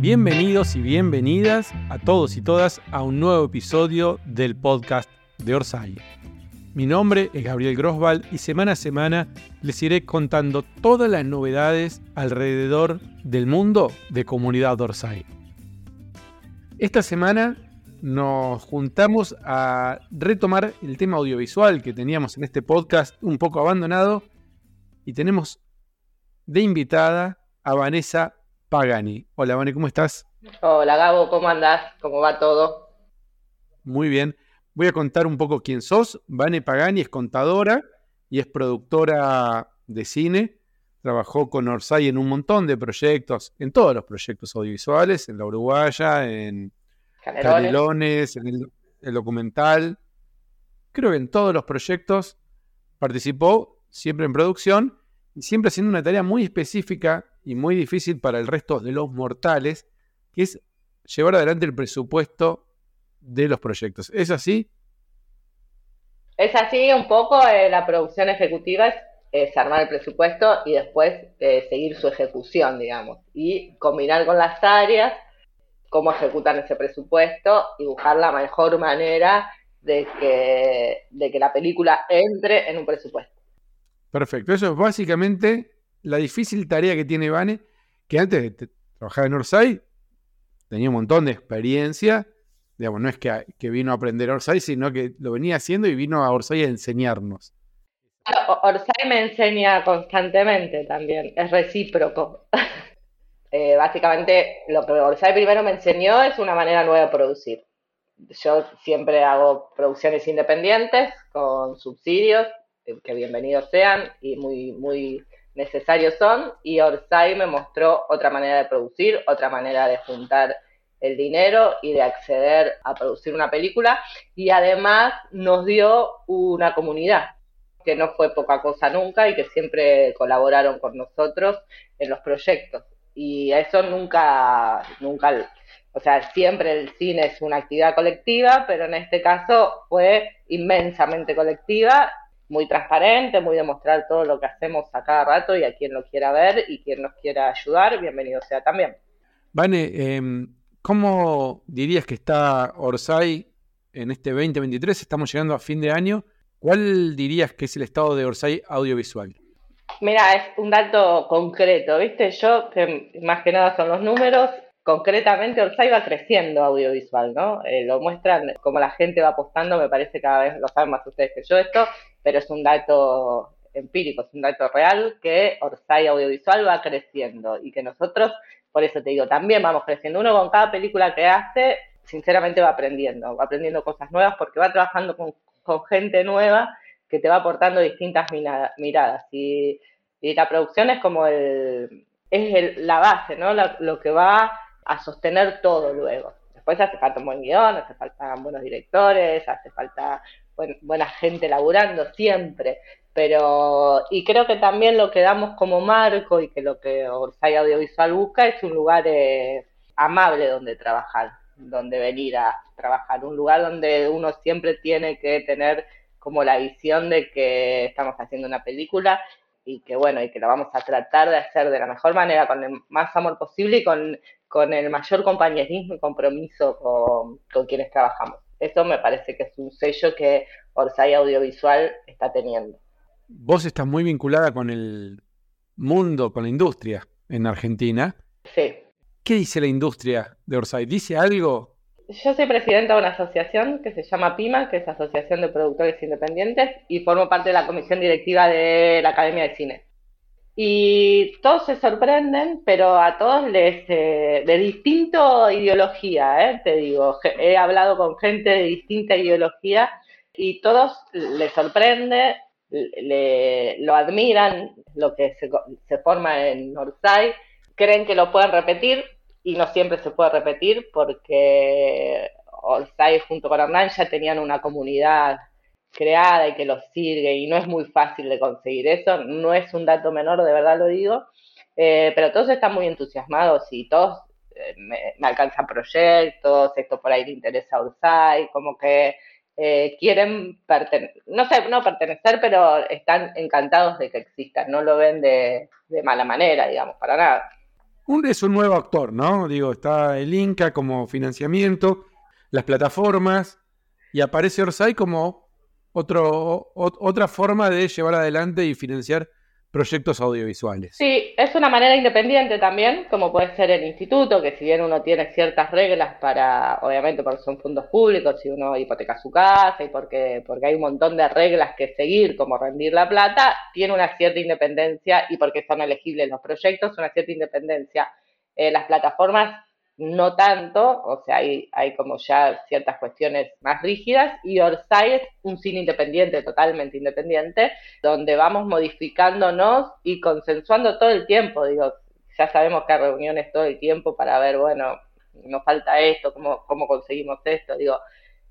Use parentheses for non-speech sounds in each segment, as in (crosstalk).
Bienvenidos y bienvenidas a todos y todas a un nuevo episodio del podcast de Orsay. Mi nombre es Gabriel Grosval y semana a semana les iré contando todas las novedades alrededor del mundo de comunidad Orsay. Esta semana nos juntamos a retomar el tema audiovisual que teníamos en este podcast un poco abandonado y tenemos de invitada a Vanessa Pagani. Hola, Vanessa, ¿cómo estás? Hola, Gabo, ¿cómo andás? ¿Cómo va todo? Muy bien. Voy a contar un poco quién sos. Vane Pagani es contadora y es productora de cine. Trabajó con Orsay en un montón de proyectos, en todos los proyectos audiovisuales, en La Uruguaya, en Canelones, en el documental. Creo que en todos los proyectos participó, siempre en producción, y siempre haciendo una tarea muy específica y muy difícil para el resto de los mortales, que es llevar adelante el presupuesto de los proyectos. ¿Es así? Es así un poco, eh, la producción ejecutiva es, armar el presupuesto y después eh, seguir su ejecución, digamos, y combinar con las áreas cómo ejecutar ese presupuesto y buscar la mejor manera de que, de que la película entre en un presupuesto. Perfecto, eso es básicamente la difícil tarea que tiene Vane, que antes de trabajar en Orsay tenía un montón de experiencia. Digamos, no es que, que vino a aprender Orsay, sino que lo venía haciendo y vino a Orsay a enseñarnos. Orsay me enseña constantemente también, es recíproco. (laughs) Eh, básicamente, lo que Orsay primero me enseñó es una manera nueva de producir. Yo siempre hago producciones independientes con subsidios, que bienvenidos sean y muy, muy necesarios son, y Orsay me mostró otra manera de producir, otra manera de juntar el dinero y de acceder a producir una película, y además nos dio una comunidad que no fue poca cosa nunca y que siempre colaboraron con nosotros en los proyectos. Y eso nunca, nunca, o sea, siempre el cine es una actividad colectiva, pero en este caso fue inmensamente colectiva muy transparente, muy demostrar todo lo que hacemos a cada rato y a quien lo quiera ver y quien nos quiera ayudar, bienvenido sea también. Vane, em, ¿cómo dirías que está Orsay en este 2023? Estamos llegando a fin de año. ¿Cuál dirías que es el estado de Orsay audiovisual? Mira, es un dato concreto, ¿viste? Yo, que más que nada son los números, concretamente Orsay va creciendo audiovisual, ¿no? Eh, lo muestran como la gente va apostando, me parece cada vez lo saben más ustedes que yo esto, pero es un dato empírico, es un dato real que Orsay audiovisual va creciendo y que nosotros, por eso te digo, también vamos creciendo. Uno con cada película que hace, sinceramente va aprendiendo, va aprendiendo cosas nuevas porque va trabajando con, gente nueva que te va aportando distintas miradas y, la producción es como el, es la base, ¿no? lo que va a sostener todo luego. Después hace falta un buen guion, hace falta buenos directores, hace falta buena gente laburando siempre. Pero, y creo que también lo que damos como marco y que lo que Orsay Audiovisual busca es un lugar eh, amable donde trabajar, donde venir a trabajar, un lugar donde uno siempre tiene que tener como la visión de que estamos haciendo una película y que bueno, y que la vamos a tratar de hacer de la mejor manera, con el más amor posible y con con el mayor compañerismo y compromiso con, quienes trabajamos. Eso me parece que es un sello que Orsay Audiovisual está teniendo. Vos estás muy vinculada con el mundo, con la industria en Argentina. Sí. ¿Qué dice la industria de Orsay? ¿Dice algo? Yo soy presidenta de una asociación que se llama PIMA, que es Asociación de Productores Independientes, y formo parte de la comisión directiva de la Academia de Cine y todos se sorprenden, pero a todos les eh, de distinta ideología, ¿eh? te digo, he hablado con gente de distinta ideología y todos les sorprende, le, lo admiran, lo que se, se forma en Northside, creen que lo pueden repetir y no siempre se puede repetir porque Orsay junto con Hernán ya tenían una comunidad creada y que los sigue y no es muy fácil de conseguir eso, no es un dato menor, de verdad lo digo, eh, pero todos están muy entusiasmados y todos eh, me, alcanzan proyectos, esto por ahí le interesa a Ursay, como que eh, quieren pertenecer, no sé, no pertenecer, pero están encantados de que existan, no lo ven de, de mala manera, digamos, para nada. un, es un nuevo actor, ¿no? Digo, está el Inca como financiamiento, las plataformas, y aparece Orsay como otro, otra forma de llevar adelante y financiar proyectos audiovisuales. Sí, es una manera independiente también, como puede ser el instituto, que si bien uno tiene ciertas reglas para, obviamente porque son fondos públicos, si uno hipoteca su casa y porque, porque hay un montón de reglas que seguir, como rendir la plata, tiene una cierta independencia y porque son elegibles los proyectos, una cierta independencia. Eh, las plataformas no tanto, o sea, hay, hay como ya ciertas cuestiones más rígidas, y Orsay es un cine independiente, totalmente independiente, donde vamos modificándonos y consensuando todo el tiempo, digo, ya sabemos que hay reuniones todo el tiempo para ver, bueno, nos falta esto, cómo, cómo conseguimos esto, digo,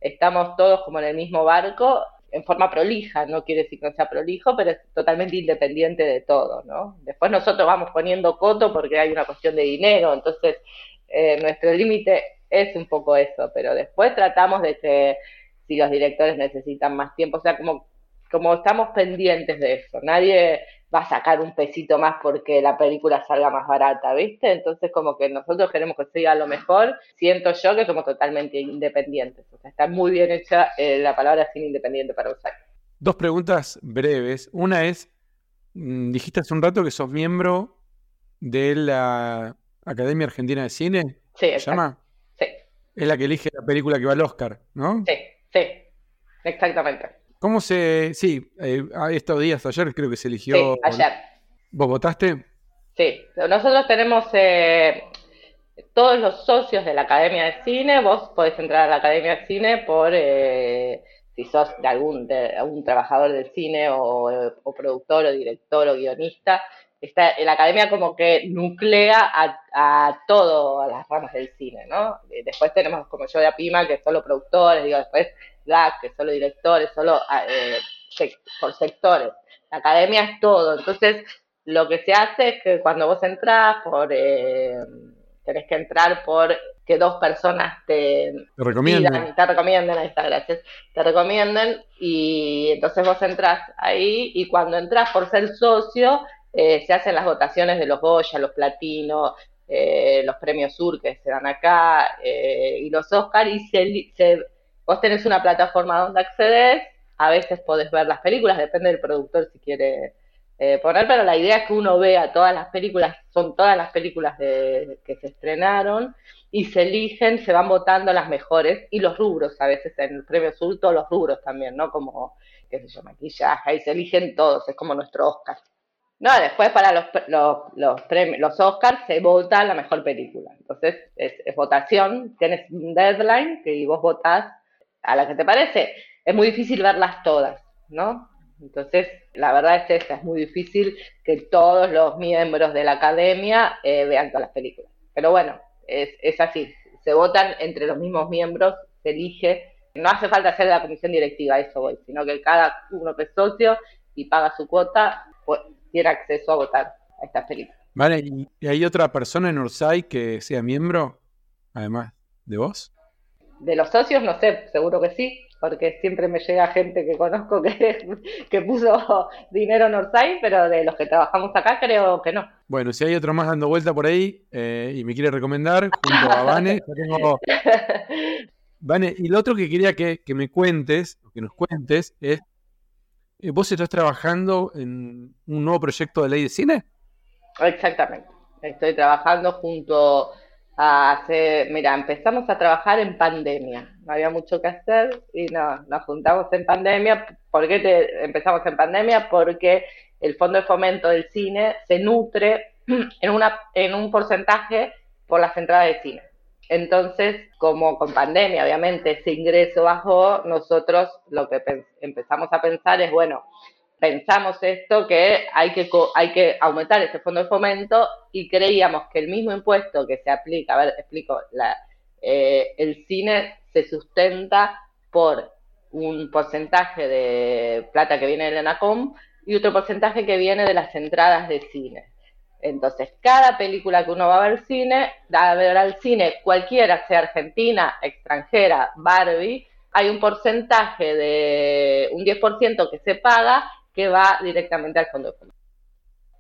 estamos todos como en el mismo barco en forma prolija, no quiere decir que no sea prolijo, pero es totalmente independiente de todo, ¿no? Después nosotros vamos poniendo coto porque hay una cuestión de dinero, entonces eh, nuestro límite es un poco eso, pero después tratamos de que si los directores necesitan más tiempo, o sea, como, como estamos pendientes de eso, nadie va a sacar un pesito más porque la película salga más barata, ¿viste? Entonces como que nosotros queremos que siga lo mejor, siento yo que somos totalmente independientes, o sea, está muy bien hecha eh, la palabra sin independiente para usar. Dos preguntas breves. Una es, mm, dijiste hace un rato que sos miembro de la Academia Argentina de Cine. Sí, ¿Se llama? Sí. Es la que elige la película que va al Oscar, ¿no? Sí, sí, exactamente. ¿Cómo se...? Sí, eh, estos días, ayer creo que se eligió... Sí, ayer. ¿Vos votaste? Sí, nosotros tenemos... Eh, todos los socios de la Academia de Cine, vos podés entrar a la Academia de Cine por... Eh, si sos de algún, de algún trabajador del cine o, o productor o director o guionista, está, la academia como que nuclea a, a todas las ramas del cine, ¿no? Después tenemos como yo de Apima, que son los productores, digo, después GAC, que son los directores, solo ah, eh, por sectores. La academia es todo, entonces lo que se hace es que cuando vos entras por... Eh, tenés que entrar por que dos personas te, te recomienden. te recomienden, ahí está, gracias, te recomienden y entonces vos entras ahí y cuando entras por ser socio eh, se hacen las votaciones de los Goya, los Platinos, eh, los premios Sur que se dan acá eh, y los Oscar y se, vos tenés una plataforma donde accedes, a veces podés ver las películas, depende del productor si quiere poner, pero la idea es que uno vea todas las películas, son todas las películas de, que se estrenaron y se eligen, se van votando las mejores y los rubros a veces en el premio Sur, todos los rubros también, ¿no? Como, qué sé yo, maquillaje, ahí se eligen todos, es como nuestro Oscar. No, después para los, los, los, premios, los Oscars se vota la mejor película. Entonces es, votación, tienes un deadline que vos votás a la que te parece. Es muy difícil verlas todas, ¿no? Entonces, la verdad es esta, es muy difícil que todos los miembros de la academia eh, vean todas las películas. Pero bueno, es, es así, se votan entre los mismos miembros, se elige, no hace falta hacer la comisión directiva, eso voy, sino que cada uno que es socio y paga su cuota, pues, tiene acceso a votar a estas películas. Vale, ¿y hay otra persona en Orsay que sea miembro, además de vos? De los socios, no sé, seguro que sí, porque siempre me llega gente que conozco que, (laughs) que puso dinero en Orsay, pero de los que trabajamos acá creo que no. Bueno, si hay otro más dando vuelta por ahí eh, y me quiere recomendar, junto a Vane, tengo... (laughs) Vane, y lo otro que quería que, que me cuentes, que nos cuentes, es ¿Vos estás trabajando en un nuevo proyecto de ley de cine? Exactamente. Estoy trabajando junto a hacer, mira, empezamos a trabajar en pandemia. No había mucho que hacer y no, nos juntamos en pandemia. ¿Por qué te, empezamos en pandemia? Porque el Fondo de Fomento del Cine se nutre (clears throat) en, una, en un porcentaje por las entradas de cine. Entonces, como con pandemia, obviamente, ese ingreso bajó, nosotros lo que empezamos a pensar es, bueno, pensamos esto que hay que hay que aumentar ese fondo de fomento y creíamos que el mismo impuesto que se aplica, a ver, explico, la, eh, el cine se sustenta por un porcentaje de plata que viene del ENACOM y otro porcentaje que viene de las entradas de cine. Entonces, cada película que uno va a ver cine, a ver al cine, cualquiera, sea argentina, extranjera, Barbie, hay un porcentaje de un 10% que se paga que va directamente al fondo de fondo.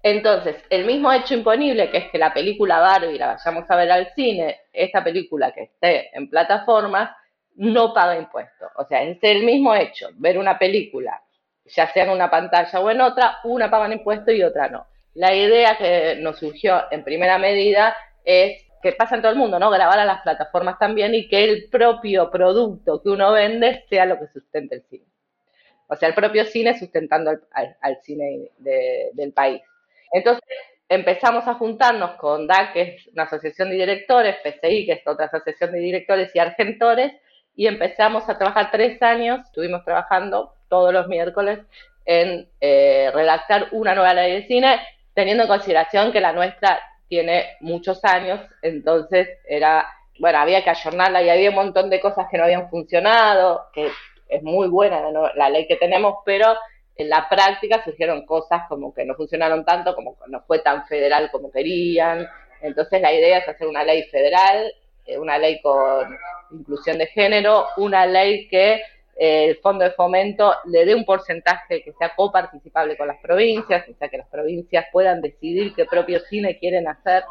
Entonces, el mismo hecho imponible, que es que la película Barbie la vayamos a ver al cine, esta película que esté en plataformas, no paga impuestos. O sea, es el mismo hecho, ver una película, ya sea en una pantalla o en otra, una paga impuestos y otra no. La idea que nos surgió en primera medida es que pasa en todo el mundo, ¿no? Grabar a las plataformas también y que el propio producto que uno vende sea lo que sustente el cine. O sea, el propio cine sustentando al, cine del país. Entonces empezamos a juntarnos con DAC, que es una asociación de directores, PCI, que es otra asociación de directores y argentores, y empezamos a trabajar tres años, estuvimos trabajando todos los miércoles en eh, redactar una nueva ley de cine, teniendo en consideración que la nuestra tiene muchos años, entonces era, bueno, había que ayornarla y había un montón de cosas que no habían funcionado, que es muy buena la ley que tenemos, pero en la práctica surgieron cosas como que no funcionaron tanto, como no fue tan federal como querían. Entonces la idea es hacer una ley federal, eh, una ley con inclusión de género, una ley que el fondo de fomento le dé un porcentaje que sea coparticipable con las provincias, o sea que las provincias puedan decidir qué propio cine quieren hacer.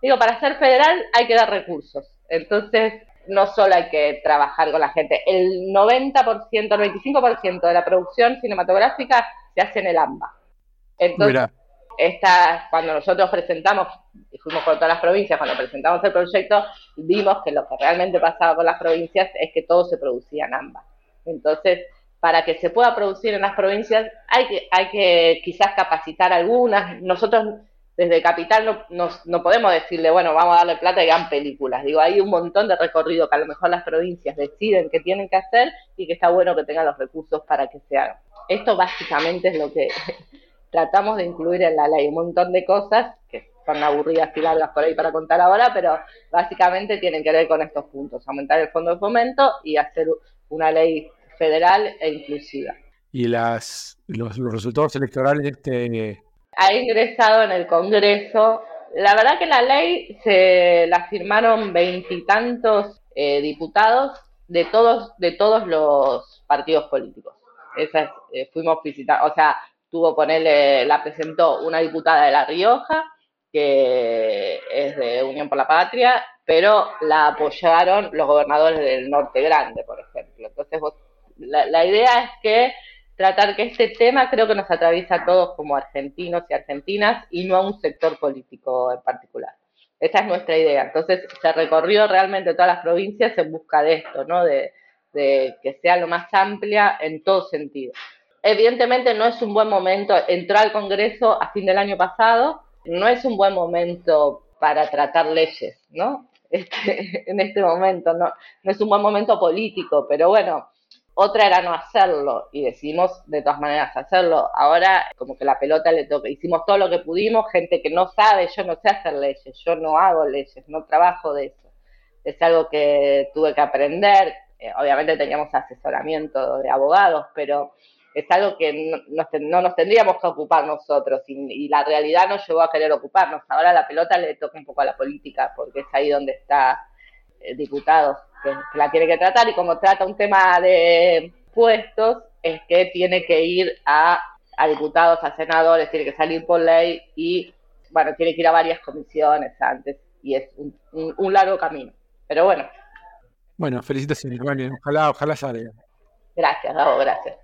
Digo, para ser federal hay que dar recursos. Entonces, no solo hay que trabajar con la gente, el 90%, el 95% de la producción cinematográfica se hace en el AMBA. Entonces, esta, cuando nosotros presentamos, y fuimos por todas las provincias, cuando presentamos el proyecto, vimos que lo que realmente pasaba con las provincias es que todo se producía en AMBA. Entonces, para que se pueda producir en las provincias, hay que, hay que quizás capacitar algunas. Nosotros desde Capital no, no, podemos decirle, bueno, vamos a darle plata y hagan películas. Digo, hay un montón de recorrido que a lo mejor las provincias deciden que tienen que hacer y que está bueno que tengan los recursos para que se hagan. Esto básicamente es lo que (laughs) tratamos de incluir en la ley, un montón de cosas que son aburridas y largas por ahí para contar ahora, pero básicamente tienen que ver con estos puntos, aumentar el fondo de fomento y hacer una ley federal e inclusiva. ¿Y las, los, los resultados electorales de este ha ingresado en el Congreso. La verdad que la ley se la firmaron veintitantos eh, diputados de todos de todos los partidos políticos. Esa eh, fuimos visitar, o sea, tuvo ponerle, la presentó una diputada de La Rioja, que es de Unión por la Patria, pero la apoyaron los gobernadores del Norte Grande, por ejemplo. Entonces, la idea es que tratar que este tema creo que nos atraviesa a todos como argentinos y argentinas y no a un sector político en particular. Esa es nuestra idea. Entonces se recorrió realmente todas las provincias en busca de esto, ¿no? De, que sea lo más amplia en todo sentido. Evidentemente no es un buen momento, entró al Congreso a fin del año pasado, no es un buen momento para tratar leyes, ¿no? Este, (laughs) en este momento, no, no es un buen momento político, pero bueno, otra era no hacerlo y decidimos de todas maneras hacerlo. Ahora como que la pelota le toca. Hicimos todo lo que pudimos, gente que no sabe, yo no sé hacer leyes, yo no hago leyes, no trabajo de eso. Es algo que tuve que aprender. Eh, obviamente teníamos asesoramiento de abogados, pero es algo que no, nos tendríamos que ocupar nosotros y, la realidad nos llevó a querer ocuparnos. Ahora la pelota le toca un poco a la política porque es ahí donde está eh, diputados que, la tiene que tratar y como trata un tema de puestos, es que tiene que ir a, diputados, a senadores, tiene que salir por ley y, bueno, tiene que ir a varias comisiones antes y es un, largo camino. Pero bueno. Bueno, felicitaciones. Ojalá, ojalá salga. Gracias, Gabo, gracias.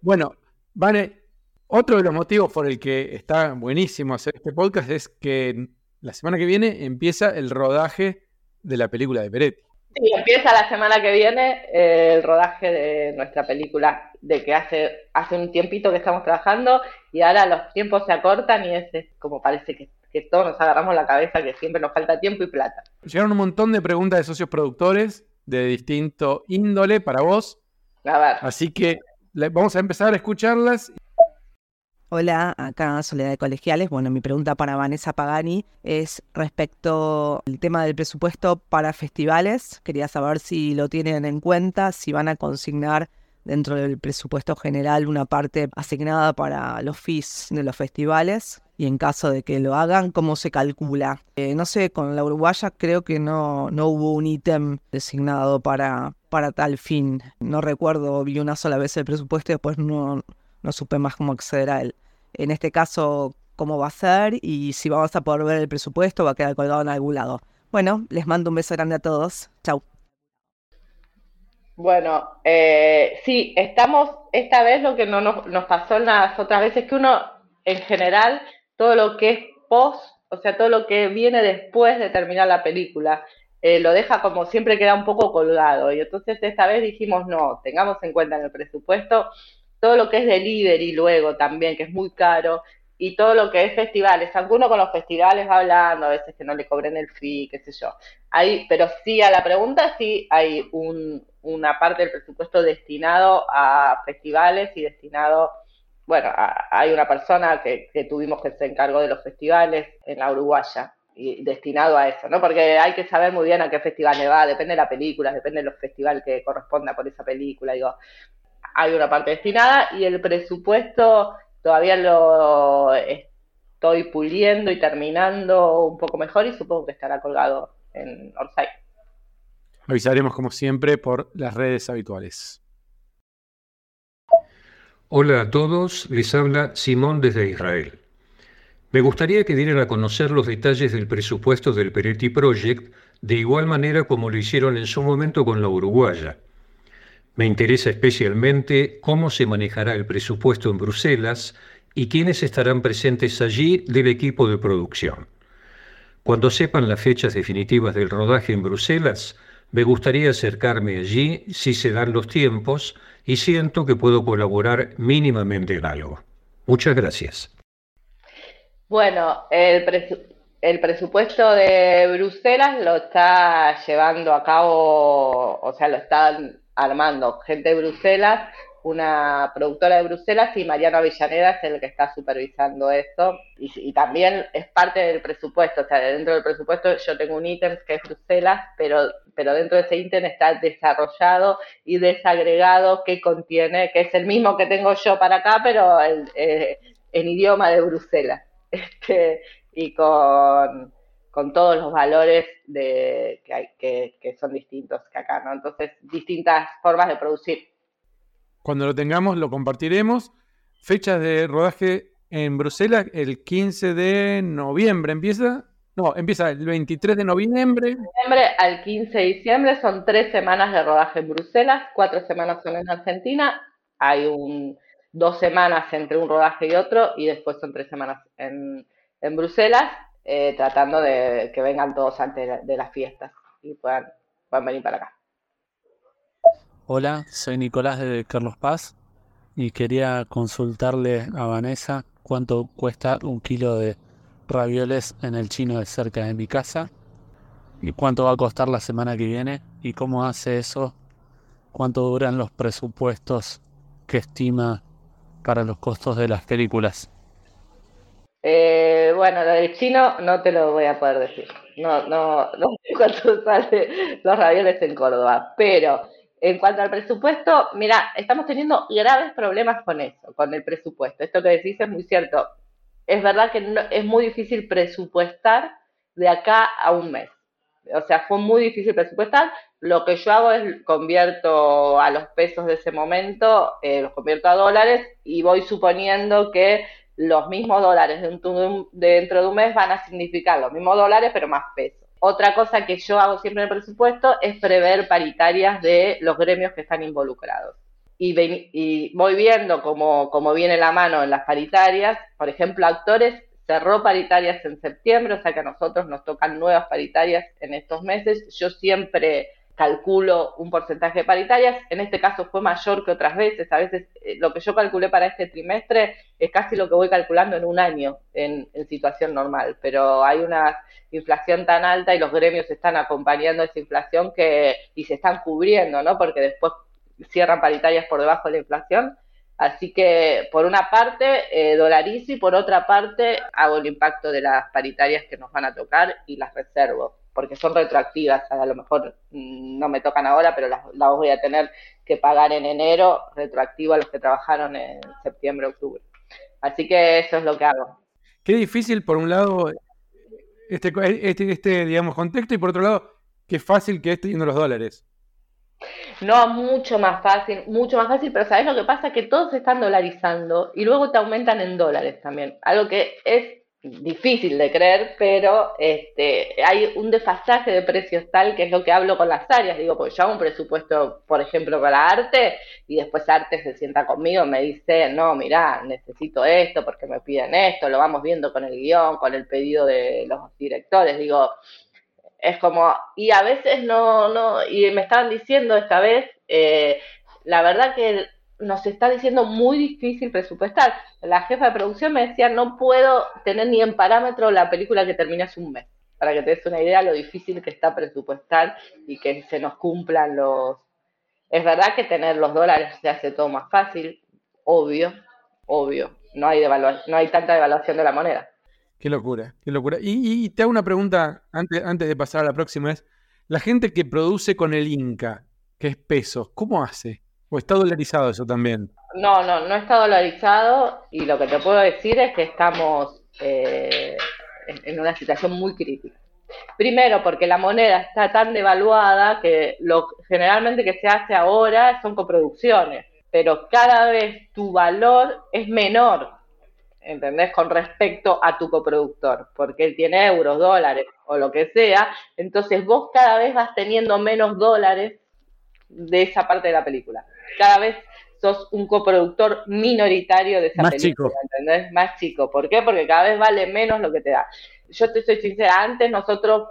Bueno, Vane, otro de los motivos por el que está buenísimo hacer este podcast es que la semana que viene empieza el rodaje de la película de Peretti. Sí, empieza la semana que viene eh, el rodaje de nuestra película, de que hace, hace un tiempito que estamos trabajando y ahora los tiempos se acortan y es, como parece que, todos nos agarramos la cabeza que siempre nos falta tiempo y plata. Llegaron un montón de preguntas de socios productores de distinto índole para vos. A ver. Así que vamos a empezar a escucharlas. Hola, acá Soledad de Colegiales. Bueno, mi pregunta para Vanessa Pagani es respecto al tema del presupuesto para festivales. Quería saber si lo tienen en cuenta, si van a consignar dentro del presupuesto general una parte asignada para los fees de los festivales y en caso de que lo hagan, ¿cómo se calcula? Eh, no sé, con la uruguaya creo que no, no hubo un ítem designado para, para tal fin. No recuerdo, vi una sola vez el presupuesto y después no, no supe más cómo acceder a él. En este caso, cómo va a ser y si vamos a poder ver el presupuesto va a quedar colgado en algún lado. Bueno, les mando un beso grande a todos. Chau. Bueno, eh, sí, estamos, esta vez lo que no nos, nos pasó en las otras veces, que uno, en general, todo lo que es post, o sea, todo lo que viene después de terminar la película, eh, lo deja como siempre queda un poco colgado. Y entonces esta vez dijimos, no, tengamos en cuenta en el presupuesto todo lo que es delivery luego también, que es muy caro, y todo lo que es festivales. Alguno con los festivales va hablando, a veces que no le cobren el fee, qué sé yo. Hay, pero sí, a la pregunta sí hay un, una parte del presupuesto destinado a festivales y destinado, bueno, hay una persona que, que tuvimos que se encargó de los festivales en la Uruguaya, y destinado a eso, ¿no? Porque hay que saber muy bien a qué festival le va, depende de la película, depende de los festivales que corresponda por esa película, digo, hay una parte destinada y el presupuesto todavía lo estoy puliendo y terminando un poco mejor y supongo que estará colgado en Orsay. Avisaremos como siempre por las redes habituales. Hola a todos, les habla Simón desde Israel. Me gustaría que dieran a conocer los detalles del presupuesto del Peretti Project de igual manera como lo hicieron en su momento con la Uruguaya. Me interesa especialmente cómo se manejará el presupuesto en Bruselas y quiénes estarán presentes allí del equipo de producción. Cuando sepan las fechas definitivas del rodaje en Bruselas, me gustaría acercarme allí si se dan los tiempos y siento que puedo colaborar mínimamente en algo. Muchas gracias. Bueno, el, el presupuesto de Bruselas lo está llevando a cabo, o sea, lo están armando gente de Bruselas, una productora de Bruselas y Mariano Avellaneda es el que está supervisando esto y, también es parte del presupuesto, o sea, dentro del presupuesto yo tengo un ítem que es Bruselas, pero, pero dentro de ese ítem está desarrollado y desagregado que contiene, que es el mismo que tengo yo para acá, pero el, eh, en idioma de Bruselas. Este, y con con todos los valores de, que, hay, que, son distintos que acá, ¿no? Entonces, distintas formas de producir. Cuando lo tengamos, lo compartiremos. Fechas de rodaje en Bruselas, el 15 de noviembre empieza. No, empieza el 23 de noviembre. Noviembre al 15 de diciembre son tres semanas de rodaje en Bruselas, cuatro semanas son en Argentina. Hay un, dos semanas entre un rodaje y otro y después son tres semanas en, en Bruselas eh, tratando de que vengan todos antes de las fiestas y puedan, venir para acá. Hola, soy Nicolás de Carlos Paz y quería consultarle a Vanessa cuánto cuesta un kilo de ravioles en el chino de cerca de mi casa y cuánto va a costar la semana que viene y cómo hace eso, cuánto duran los presupuestos que estima para los costos de las películas. Eh, bueno, lo del chino no te lo voy a poder decir. No, no, no sé cuánto sale los ravioles en Córdoba. Pero en cuanto al presupuesto, mira, estamos teniendo graves problemas con eso, con el presupuesto. Esto que decís es muy cierto. Es verdad que es muy difícil presupuestar de acá a un mes. O sea, fue muy difícil presupuestar. Lo que yo hago es convierto a los pesos de ese momento, eh, los convierto a dólares y voy suponiendo que los mismos dólares dentro de, un, mes van a significar los mismos dólares, pero más peso. Otra cosa que yo hago siempre en el presupuesto es prever paritarias de los gremios que están involucrados. Y, voy viendo cómo, cómo viene la mano en las paritarias. Por ejemplo, actores cerró paritarias en septiembre, o sea que a nosotros nos tocan nuevas paritarias en estos meses. Yo siempre calculo un porcentaje de paritarias, en este caso fue mayor que otras veces, a veces eh, lo que yo calculé para este trimestre es casi lo que voy calculando en un año en, situación normal, pero hay una inflación tan alta y los gremios están acompañando esa inflación que y se están cubriendo, ¿no? Porque después cierran paritarias por debajo de la inflación. Así que por una parte eh, dolarizo y por otra parte hago el impacto de las paritarias que nos van a tocar y las reservo porque son retroactivas, a lo mejor mm, no me tocan ahora, pero las, voy a tener que pagar en enero, retroactivo a los que trabajaron en septiembre, octubre. Así que eso es lo que hago. Qué difícil, por un lado, este, este, este digamos, contexto, y por otro lado, qué fácil que esté yendo los dólares. No, mucho más fácil, mucho más fácil, pero ¿sabes lo que pasa? Que todos se están dolarizando y luego te aumentan en dólares también. Algo que es difícil de creer, pero este, hay un desfasaje de precios tal que es lo que hablo con las áreas. Digo, pues yo hago un presupuesto, por ejemplo, para arte y después arte se sienta conmigo y me dice, no, mira, necesito esto porque me piden esto, lo vamos viendo con el guion, con el pedido de los directores. Digo, es como, y a veces no, no, y me estaban diciendo esta vez, eh, la verdad que nos está diciendo muy difícil presupuestar. La jefa de producción me decía, no puedo tener ni en parámetro la película que termina un mes, para que te des una idea de lo difícil que está presupuestar y que se nos cumplan los... Es verdad que tener los dólares se hace todo más fácil, obvio, obvio, no hay, no hay tanta devaluación de la moneda. Qué locura, qué locura. Y, te hago una pregunta antes, antes de pasar a la próxima. Es, la gente que produce con el Inca, que es pesos, ¿cómo hace? ¿O está dolarizado eso también? No, no, no está dolarizado y lo que te puedo decir es que estamos eh, en una situación muy crítica. Primero, porque la moneda está tan devaluada que lo generalmente que se hace ahora son coproducciones, pero cada vez tu valor es menor ¿entendés? Con respecto a tu coproductor, porque él tiene euros, dólares o lo que sea, entonces vos cada vez vas teniendo menos dólares de esa parte de la película. Cada vez sos un coproductor minoritario de esa Más película, chico. ¿entendés? Más chico. ¿Por qué? Porque cada vez vale menos lo que te da. Yo te soy sincera, antes nosotros,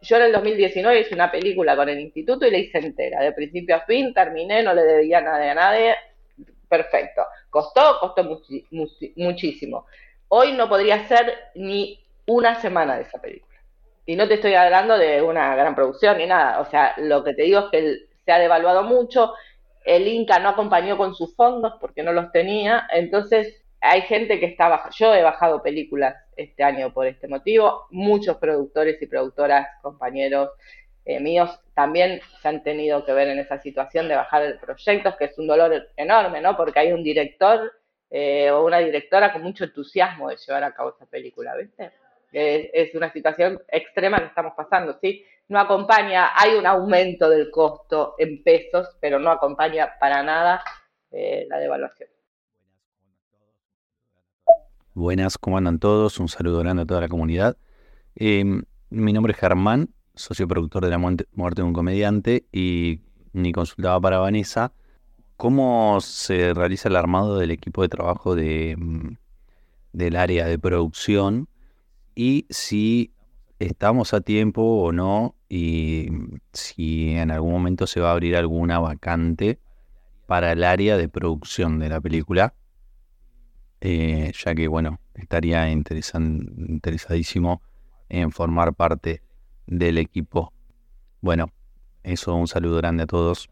yo en el 2019 hice una película con el instituto y la hice entera, de principio a fin, terminé, no le debía nada a nadie, perfecto. ¿Costó? Costó muchísimo. Hoy no podría ser ni una semana de esa película. Y no te estoy hablando de una gran producción ni nada. O sea, lo que te digo es que se ha devaluado mucho. El Inca no acompañó con sus fondos porque no los tenía. Entonces, hay gente que está bajando. Yo he bajado películas este año por este motivo. Muchos productores y productoras, compañeros, eh, míos también se han tenido que ver en esa situación de bajar el proyecto, que es un dolor enorme, ¿no? Porque hay un director eh, o una directora con mucho entusiasmo de llevar a cabo esa película, ¿viste? es una situación extrema que estamos pasando, ¿sí? No acompaña, hay un aumento del costo en pesos, pero no acompaña para nada eh, la devaluación. Buenas, ¿cómo andan todos? Un saludo grande a toda la comunidad. mi nombre es Germán, socio productor de La Muerte de un Comediante, y ni consultaba para Vanessa cómo se realiza el armado del equipo de trabajo de, mm, del área de producción y si estamos a tiempo o no y si en algún momento se va a abrir alguna vacante para el área de producción de la película, eh, ya que bueno, estaría interesadísimo en formar parte del equipo. Bueno, eso, un saludo grande a todos.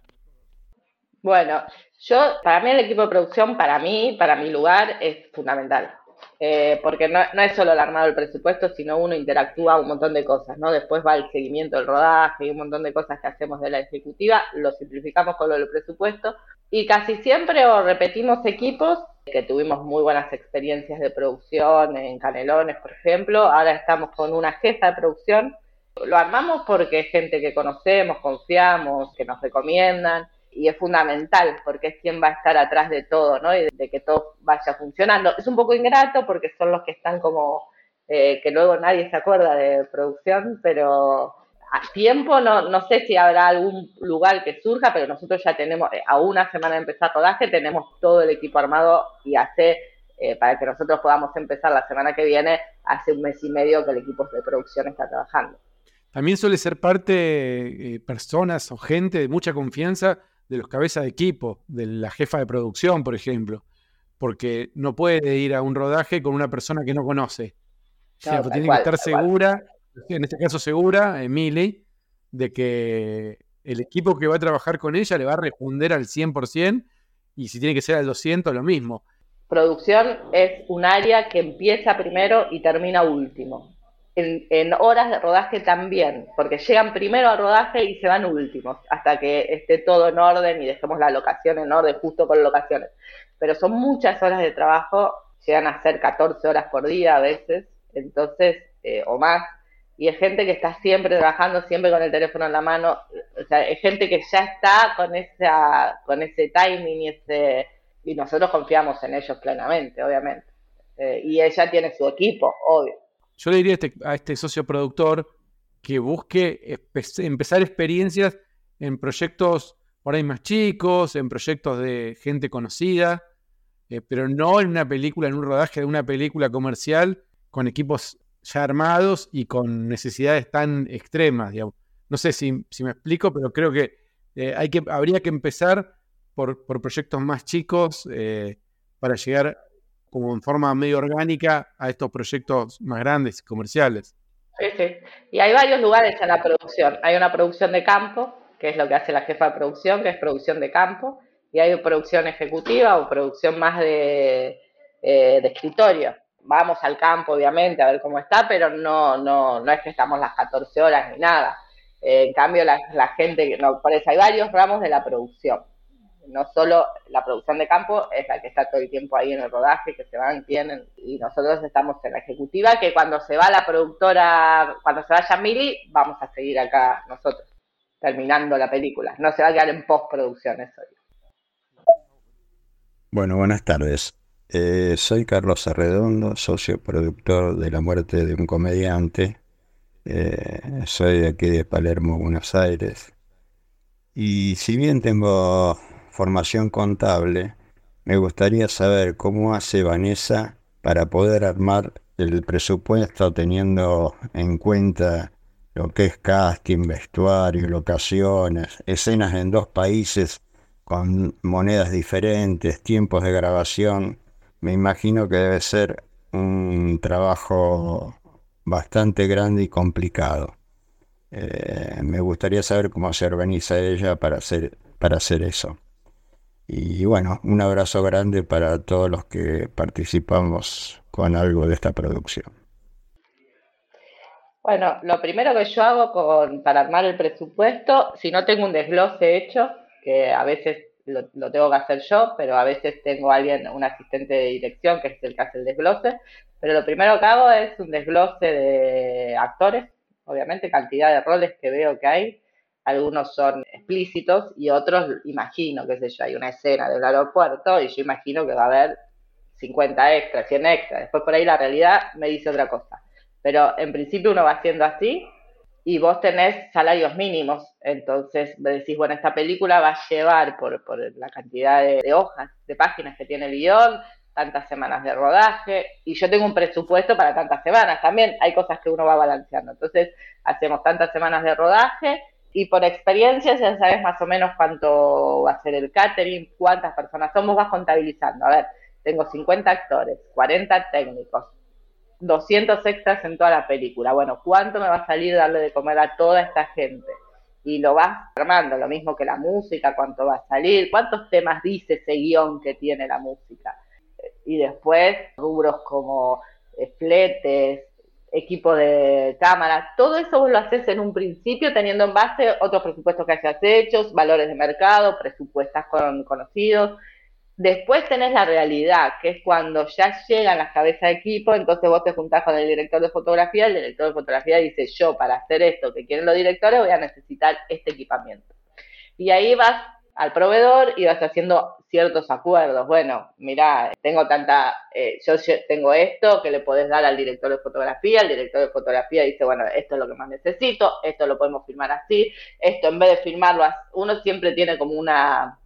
Bueno, yo, para mí el equipo de producción, para mí, para mi lugar, es fundamental. Eh, porque no, no, es solo el armado del presupuesto, sino uno interactúa un montón de cosas, ¿no? Después va el seguimiento del rodaje y un montón de cosas que hacemos de la ejecutiva, lo simplificamos con lo del presupuesto y casi siempre o repetimos equipos que tuvimos muy buenas experiencias de producción en Canelones, por ejemplo, ahora estamos con una jefa de producción. Lo armamos porque es gente que conocemos, confiamos, que nos recomiendan y es fundamental porque es quien va a estar atrás de todo, ¿no? Y de, que todo vaya funcionando. Es un poco ingrato porque son los que están como, eh, que luego nadie se acuerda de producción, pero a tiempo no, no sé si habrá algún lugar que surja, pero nosotros ya tenemos, eh, a una semana de empezar rodaje, tenemos todo el equipo armado y hace, eh, para que nosotros podamos empezar la semana que viene, hace un mes y medio que el equipo de producción está trabajando. También suele ser parte eh, personas o gente de mucha confianza de los cabezas de equipo, de la jefa de producción, por ejemplo, porque no puede ir a un rodaje con una persona que no conoce. tiene que estar segura, en este caso segura, Emily, de que el equipo que va a trabajar con ella le va a responder al 100% y si tiene que ser al 200, lo mismo. Producción es un área que empieza primero y termina último en, horas de rodaje también, porque llegan primero al rodaje y se van últimos, hasta que esté todo en orden y dejemos la locación en orden justo con locaciones. Pero son muchas horas de trabajo, llegan a ser 14 horas por día a veces, entonces, eh, o más, y es gente que está siempre trabajando, siempre con el teléfono en la mano, o sea, es gente que ya está con esa, con ese timing y ese, y nosotros confiamos en ellos plenamente, obviamente. Eh, y ella tiene su equipo, obvio. Yo le diría a este, a este socio productor que busque empezar experiencias en proyectos por ahí más chicos, en proyectos de gente conocida, eh, pero no en una película, en un rodaje de una película comercial con equipos ya armados y con necesidades tan extremas. No sé si, me explico, pero creo que, eh, habría que empezar por, proyectos más chicos eh, para llegar como en forma medio orgánica a estos proyectos más grandes comerciales. Sí, sí. Y hay varios lugares en la producción. Hay una producción de campo, que es lo que hace la jefa de producción, que es producción de campo, y hay producción ejecutiva o producción más de, eh, de escritorio, vamos al campo, obviamente, a ver cómo está, pero no, no, no es que estamos las 14 horas ni nada. Eh, en cambio, la, gente, no, por eso hay varios ramos de la producción. No solo la producción de campo es la que está todo el tiempo ahí en el rodaje, que se van, tienen, y nosotros estamos en la ejecutiva, que cuando se va la productora, cuando se vaya Mili, vamos a seguir acá nosotros, terminando la película. No se va a quedar en postproducción eso. Bueno, buenas tardes. Eh, soy Carlos Arredondo, socio productor de La muerte de un comediante. Eh, soy de aquí de Palermo, Buenos Aires. Y si bien tengo formación contable, me gustaría saber cómo hace Vanessa para poder armar el presupuesto teniendo en cuenta lo que es casting, vestuario, locaciones, escenas en dos países con monedas diferentes, tiempos de grabación me imagino que debe ser un trabajo bastante grande y complicado. Eh, me gustaría saber cómo se organiza ella para hacer, para hacer eso. Y bueno, un abrazo grande para todos los que participamos con algo de esta producción. Bueno, lo primero que yo hago con, para armar el presupuesto, si no tengo un desglose hecho, que a veces lo, tengo que hacer yo, pero a veces tengo alguien, un asistente de dirección, que es el que hace el desglose. Pero lo primero que hago es un desglose de actores, obviamente, cantidad de roles que veo que hay. Algunos son explícitos y otros imagino, qué sé yo, hay una escena del aeropuerto y yo imagino que va a haber 50 extras, 100 extras. Después por ahí la realidad me dice otra cosa. Pero en principio uno va haciendo así y vos tenés salarios mínimos. Entonces decís, bueno, esta película va a llevar por, por la cantidad de, hojas, de páginas que tiene el guion, tantas semanas de rodaje, y yo tengo un presupuesto para tantas semanas. También hay cosas que uno va balanceando. Entonces hacemos tantas semanas de rodaje y por experiencia ya sabes más o menos cuánto va a ser el catering, cuántas personas somos, vas contabilizando. A ver, tengo 50 actores, 40 técnicos, 200 extras en toda la película. Bueno, ¿cuánto me va a salir darle de comer a toda esta gente? Y lo vas armando, lo mismo que la música, cuánto va a salir, cuántos temas dice ese guion que tiene la música. Y después, rubros como eh, fletes, equipo de cámara, todo eso vos lo haces en un principio teniendo en base otros presupuestos que hayas hecho, valores de mercado, presupuestos con, conocidos, Después tenés la realidad, que es cuando ya llegan las cabezas de equipo, entonces vos te juntás con el director de fotografía, el director de fotografía dice, yo para hacer esto que quieren los directores voy a necesitar este equipamiento. Y ahí vas al proveedor y vas haciendo ciertos acuerdos. Bueno, mira, tengo tanta, eh, yo tengo esto que le podés dar al director de fotografía, el director de fotografía dice, bueno, esto es lo que más necesito, esto lo podemos firmar así, esto en vez de firmarlo, uno siempre tiene como una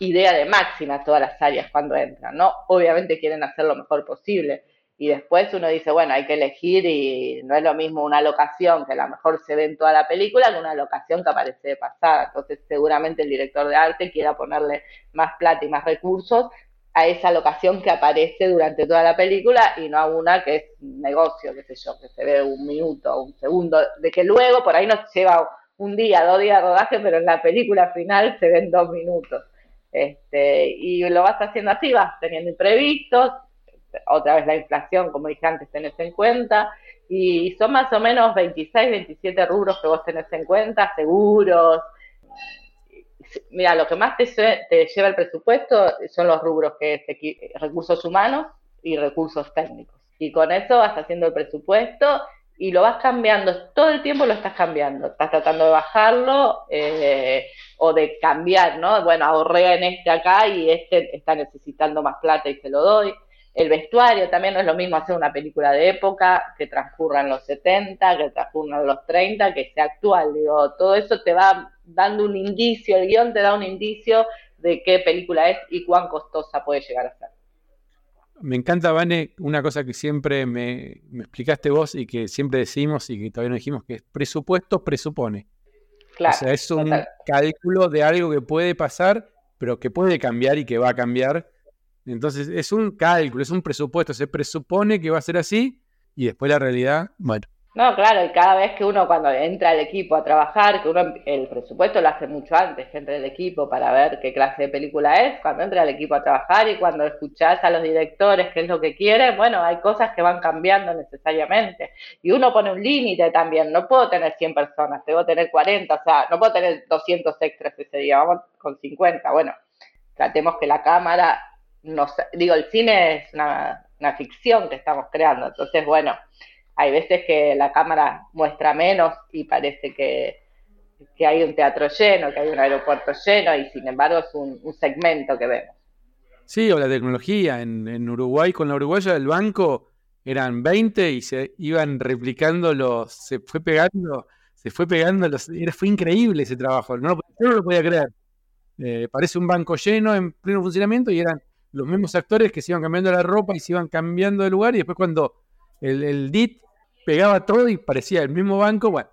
idea de máxima todas las áreas cuando entran, ¿no? Obviamente quieren hacer lo mejor posible. Y después uno dice, bueno, hay que elegir y no es lo mismo una locación que a lo mejor se ve en toda la película que una locación que aparece de pasada. Entonces seguramente el director de arte quiera ponerle más plata y más recursos a esa locación que aparece durante toda la película y no a una que es negocio, qué sé yo, que se ve un minuto, un segundo, de que luego por ahí nos lleva un día, dos días de rodaje, pero en la película final se ven dos minutos. Este, y lo vas haciendo así, vas teniendo imprevistos, otra vez la inflación, como dije antes, tenés en cuenta, y son más o menos 26, 27 rubros que vos tenés en cuenta, seguros. Mira, lo que más te, lleva el presupuesto son los rubros que es recursos humanos y recursos técnicos. Y con eso vas haciendo el presupuesto y lo vas cambiando, todo el tiempo lo estás cambiando, estás tratando de bajarlo eh, o de cambiar, ¿no? Bueno, ahorré en este acá y este está necesitando más plata y se lo doy. El vestuario también no es lo mismo hacer una película de época que transcurra en los 70, que transcurra en los 30, que sea actual. Digo, todo eso te va dando un indicio, el guion te da un indicio de qué película es y cuán costosa puede llegar a ser. Me encanta, Vane, una cosa que siempre me, explicaste vos y que siempre decimos y que todavía no dijimos, que es presupuesto presupone. Claro, o sea, es un cálculo de algo que puede pasar, pero que puede cambiar y que va a cambiar entonces es un cálculo, es un presupuesto, se presupone que va a ser así y después la realidad, bueno. No, claro, y cada vez que uno cuando entra al equipo a trabajar, que uno el presupuesto lo hace mucho antes que entre el equipo para ver qué clase de película es, cuando entra al equipo a trabajar y cuando escuchás a los directores qué es lo que quieren, bueno, hay cosas que van cambiando necesariamente. Y uno pone un límite también, no puedo tener 100 personas, debo tener 40, o sea, no puedo tener 200 extras ese día, vamos con 50, bueno, tratemos que la cámara no digo, el cine es una, ficción que estamos creando, entonces, bueno, hay veces que la cámara muestra menos y parece que, hay un teatro lleno, que hay un aeropuerto lleno y sin embargo es un, segmento que vemos. Sí, o la tecnología. En, Uruguay, con la uruguaya del banco, eran 20 y se iban replicando los, se fue pegando, se fue pegando los, era, fue increíble ese trabajo, no, yo no lo podía creer. Eh, parece un banco lleno en pleno funcionamiento y eran los mismos actores que se iban cambiando la ropa y se iban cambiando de lugar y después cuando el, el DIT pegaba todo y parecía el mismo banco, bueno,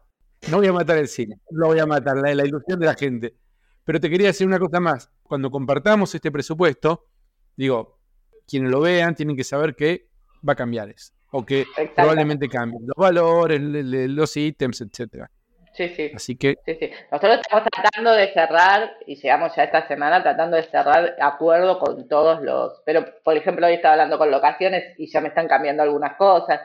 no voy a matar el cine, lo voy a matar, la, la ilusión de la gente. Pero te quería decir una cosa más, cuando compartamos este presupuesto, digo, quienes lo vean tienen que saber que va a cambiar eso, o que probablemente cambien los valores, los ítems, etcétera. Sí, sí. Así que. Sí, sí. Nosotros estamos tratando de cerrar, y llegamos ya esta semana tratando de cerrar acuerdo con todos los. Pero, por ejemplo, hoy estaba hablando con locaciones y ya me están cambiando algunas cosas.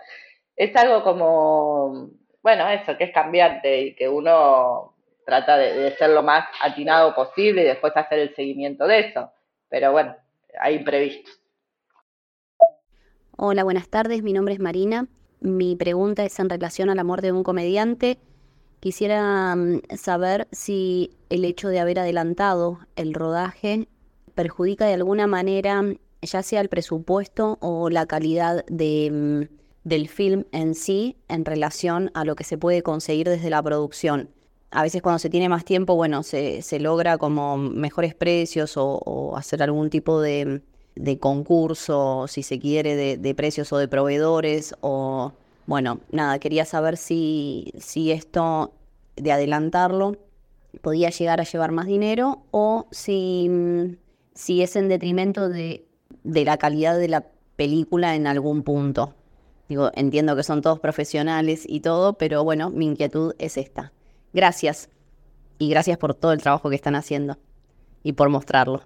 Es algo como. Bueno, eso, que es cambiante y que uno trata de, ser lo más atinado posible y después hacer el seguimiento de eso. Pero bueno, hay imprevistos. Hola, buenas tardes. Mi nombre es Marina. Mi pregunta es en relación al amor de un comediante. Quisiera mm, saber si el hecho de haber adelantado el rodaje perjudica de alguna manera ya sea el presupuesto o la calidad de, mm, del film en sí en relación a lo que se puede conseguir desde la producción. A veces cuando se tiene más tiempo, bueno, se, logra como mejores precios o, hacer algún tipo de, concurso, si se quiere, de, de precios o de proveedores o bueno, nada, quería saber si, si esto de adelantarlo podía llegar a llevar más dinero o si, si es en detrimento de, de la calidad de la película en algún punto. Digo, entiendo que son todos profesionales y todo, pero bueno, mi inquietud es esta. Gracias. Y gracias por todo el trabajo que están haciendo y por mostrarlo.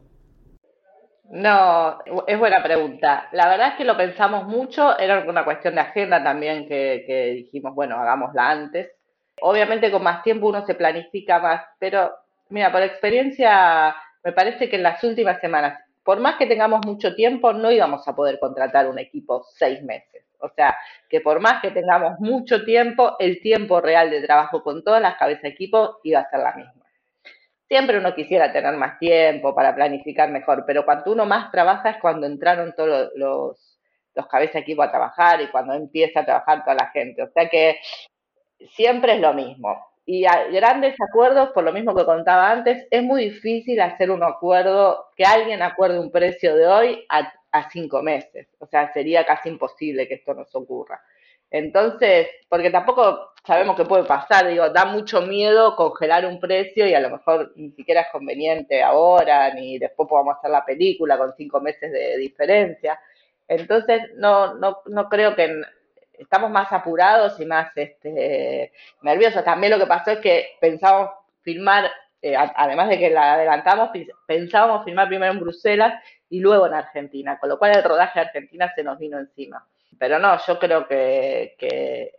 No, es buena pregunta. La verdad es que lo pensamos mucho, era una cuestión de agenda también que, dijimos, bueno, hagámosla antes. Obviamente con más tiempo uno se planifica más, pero mira, por experiencia me parece que en las últimas semanas, por más que tengamos mucho tiempo, no íbamos a poder contratar un equipo seis meses. O sea, que por más que tengamos mucho tiempo, el tiempo real de trabajo con todas las cabezas de equipo iba a ser la misma. Siempre uno quisiera tener más tiempo para planificar mejor, pero cuando uno más trabaja es cuando entraron todos los, los cabezas de equipo a trabajar y cuando empieza a trabajar toda la gente. O sea que siempre es lo mismo. Y a grandes acuerdos, por lo mismo que contaba antes, es muy difícil hacer un acuerdo, que alguien acuerde un precio de hoy a, a cinco meses. O sea, sería casi imposible que esto nos ocurra. Entonces, porque tampoco sabemos qué puede pasar, digo, da mucho miedo congelar un precio y a lo mejor ni siquiera es conveniente ahora, ni después podamos hacer la película con cinco meses de diferencia. Entonces, no, no, no creo que estamos más apurados y más este, nerviosos. También lo que pasó es que pensábamos filmar, eh, además de que la adelantamos, pensábamos filmar primero en Bruselas y luego en Argentina, con lo cual el rodaje de Argentina se nos vino encima. Pero no, yo creo que,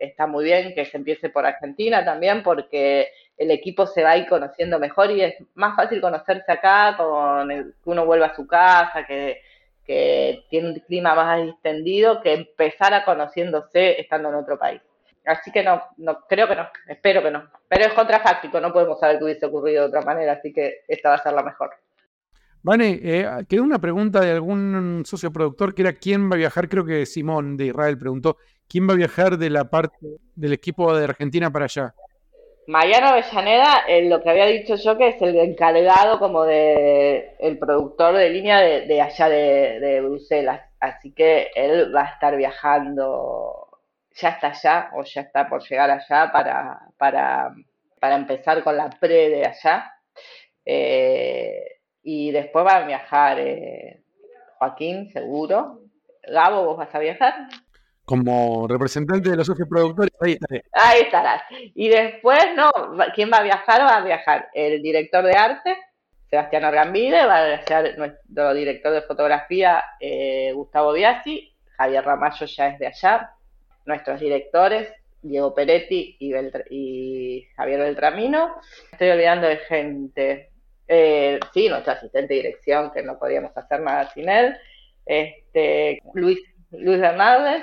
está muy bien que se empiece por Argentina también porque el equipo se va a ir conociendo mejor y es más fácil conocerse acá, con que uno vuelva a su casa, que, que tiene un clima más distendido, que empezar a conociéndose estando en otro país. Así que no, no, creo que no, espero que no. Pero es contrafáctico, no podemos saber qué hubiese ocurrido de otra manera, así que esta va a ser la mejor. Vane, eh, quedó una pregunta de algún socio productor que era quién va a viajar, creo que Simón de Israel preguntó, ¿quién va a viajar de la parte del equipo de Argentina para allá? Mariano Avellaneda, eh, lo que había dicho yo que es el encargado como de el productor de línea de, allá de, Bruselas, así que él va a estar viajando, ya está allá o ya está por llegar allá para, para, para empezar con la pre de allá. Eh, y después va a viajar eh, Joaquín, seguro. Gabo, ¿vos vas a viajar? Como representante de los socios productores, ahí estaré. Ahí estarás. Y después, no, ¿quién va a viajar? Va a viajar el director de arte, Sebastián Orgambide, va a viajar nuestro director de fotografía, eh, Gustavo Biasi, Javier Ramallo ya es de allá, nuestros directores, Diego Peretti y, y Javier Beltramino. Estoy olvidando de gente. Eh, sí, nuestro asistente de dirección, que no podíamos hacer nada sin él. Este, Luis, Luis Hernández,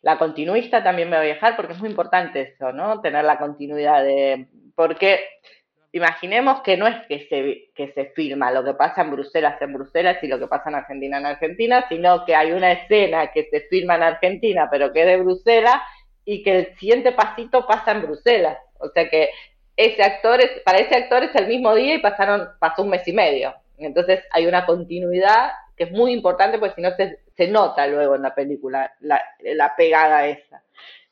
la continuista también me va a viajar, porque es muy importante eso, ¿no? Tener la continuidad de. Porque imaginemos que no es que se, que se filma lo que pasa en Bruselas en Bruselas y lo que pasa en Argentina en Argentina, sino que hay una escena que se filma en Argentina, pero que es de Bruselas y que el siguiente pasito pasa en Bruselas. O sea que ese actor es, para ese actor es el mismo día y pasaron, pasó un mes y medio. Entonces hay una continuidad que es muy importante porque si no se, se nota luego en la película la, la, pegada esa.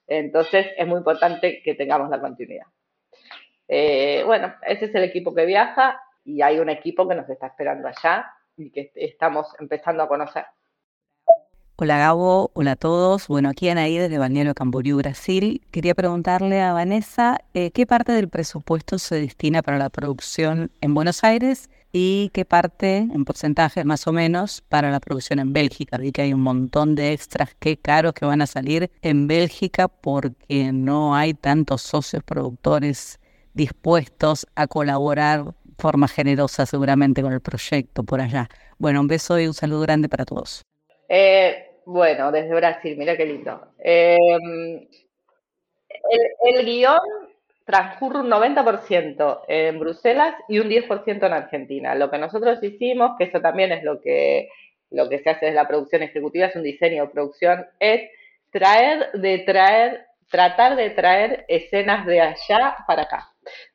Entonces es muy importante que tengamos la continuidad. Eh, bueno, ese es el equipo que viaja y hay un equipo que nos está esperando allá y que estamos empezando a conocer. Hola Gabo, hola a todos. Bueno, aquí Anaí desde Balneario Camboriú, Brasil. Quería preguntarle a Vanessa eh, qué parte del presupuesto se destina para la producción en Buenos Aires y qué parte, en porcentajes más o menos, para la producción en Bélgica. Vi que hay un montón de extras qué caros que van a salir en Bélgica porque no hay tantos socios productores dispuestos a colaborar de forma generosa seguramente con el proyecto por allá. Bueno, un beso y un saludo grande para todos. Eh, bueno, desde Brasil, mira qué lindo. Em, el, guion transcurre un 90% en Bruselas y un 10% en Argentina. Lo que nosotros hicimos, que eso también es lo que, lo que se hace desde la producción ejecutiva, es un diseño de producción, es traer, de traer, tratar de traer escenas de allá para acá.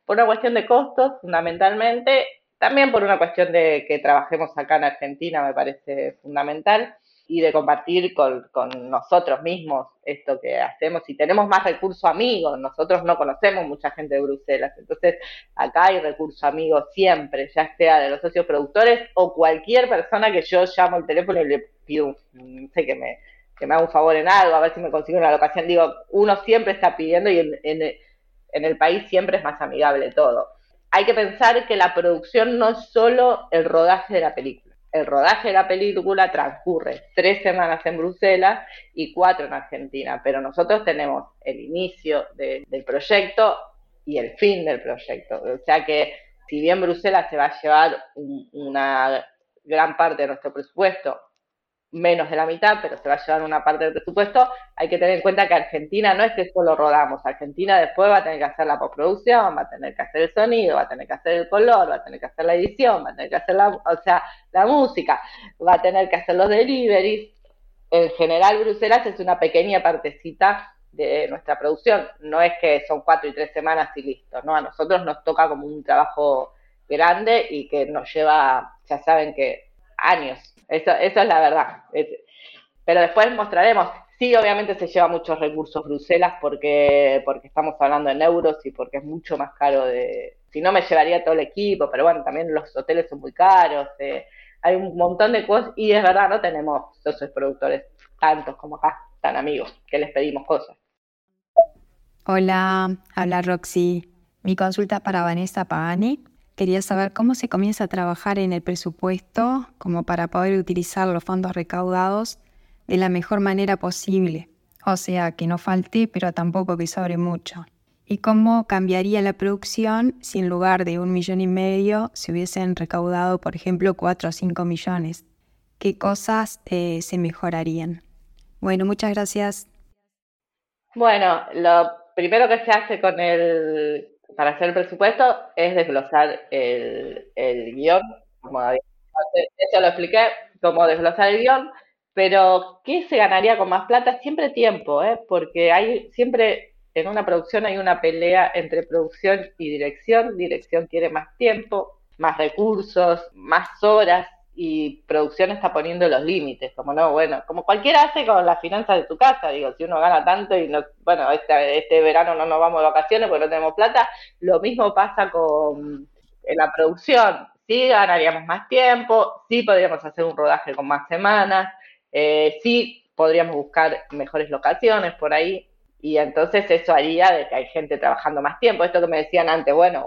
Por una cuestión de costos, fundamentalmente, también por una cuestión de que trabajemos acá en Argentina, me parece fundamental y de compartir con, nosotros mismos esto que hacemos y tenemos más recurso amigos. Nosotros no conocemos mucha gente de Bruselas, entonces acá hay recurso amigo siempre, ya sea de los socios productores o cualquier persona que yo llamo el teléfono y le pido, no sé, que me, que me haga un favor en algo, a ver si me consigue una locación. Digo, uno siempre está pidiendo y en, en el país siempre es más amigable todo. Hay que pensar que la producción no es solo el rodaje de la película el rodaje de la película transcurre tres semanas en Bruselas y cuatro en Argentina, pero nosotros tenemos el inicio del proyecto y el fin del proyecto. O sea que si bien Bruselas se va a llevar una gran parte de nuestro presupuesto, menos de la mitad, pero se va a llevar una parte del presupuesto, hay que tener en cuenta que Argentina no es que solo rodamos, Argentina después va a tener que hacer la postproducción, va a tener que hacer el sonido, va a tener que hacer el color, va a tener que hacer la edición, va a tener que hacer la, o sea, la música, va a tener que hacer los deliveries. En general, Bruselas es una pequeña partecita de nuestra producción, no es que son cuatro y tres semanas y listo, ¿no? A nosotros nos toca como un trabajo grande y que nos lleva, ya saben que años eso, eso es la verdad. pero después mostraremos. Sí, obviamente se lleva muchos recursos Bruselas porque, porque estamos hablando en euros y porque es mucho más caro de... Si no, me llevaría todo el equipo, pero bueno, también los hoteles son muy caros. Eh, hay un montón de cosas y es verdad, no tenemos socios productores tantos como acá, tan amigos, que les pedimos cosas. Hola, habla Roxy. Mi consulta para Vanessa Pagani. Quería saber cómo se comienza a trabajar en el presupuesto como para poder utilizar los fondos recaudados de la mejor manera posible. O sea, que no falte, pero tampoco que sobre mucho. Y cómo cambiaría la producción si en lugar de un millón y medio se hubiesen recaudado, por ejemplo, cuatro o cinco millones. ¿Qué cosas eh, se mejorarían? Bueno, muchas gracias. Bueno, lo primero que se hace con el, para hacer el presupuesto es desglosar el, el guion, como eso lo expliqué, cómo desglosar el guion, pero ¿qué se ganaría con más plata? Siempre tiempo, ¿eh? porque hay siempre en una producción hay una pelea entre producción y dirección. Dirección quiere más tiempo, más recursos, más horas y producción está poniendo los límites, como no, bueno, como cualquiera hace con las finanzas de tu casa, digo, si uno gana tanto y no, bueno, este, este verano no nos vamos de vacaciones porque no tenemos plata, lo mismo pasa con en la producción, sí ganaríamos más tiempo, sí podríamos hacer un rodaje con más semanas, eh, sí podríamos buscar mejores locaciones por ahí, y entonces eso haría de que hay gente trabajando más tiempo. Esto que me decían antes, bueno,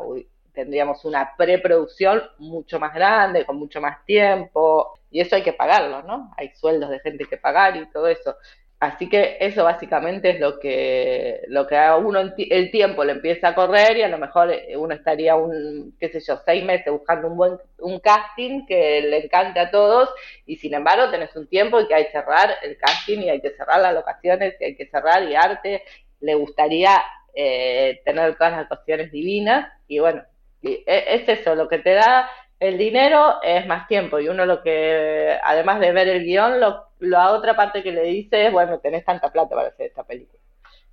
tendríamos una preproducción mucho más grande, con mucho más tiempo, y eso hay que pagarlo, ¿no? Hay sueldos de gente que pagar y todo eso. Así que eso básicamente es lo que, lo que a uno el tiempo le empieza a correr y a lo mejor eh, uno estaría un, qué sé yo, seis meses buscando un buen un casting que le encante a todos y sin embargo tenés un tiempo y que hay que cerrar el casting y hay que cerrar las locaciones y hay que cerrar y arte. Le gustaría eh, tener todas las cuestiones divinas y bueno, e, es eso, lo que te da el dinero es más tiempo y uno lo que, además de ver el guion, lo, la otra parte que le dice es, bueno, tenés tanta plata para hacer esta película.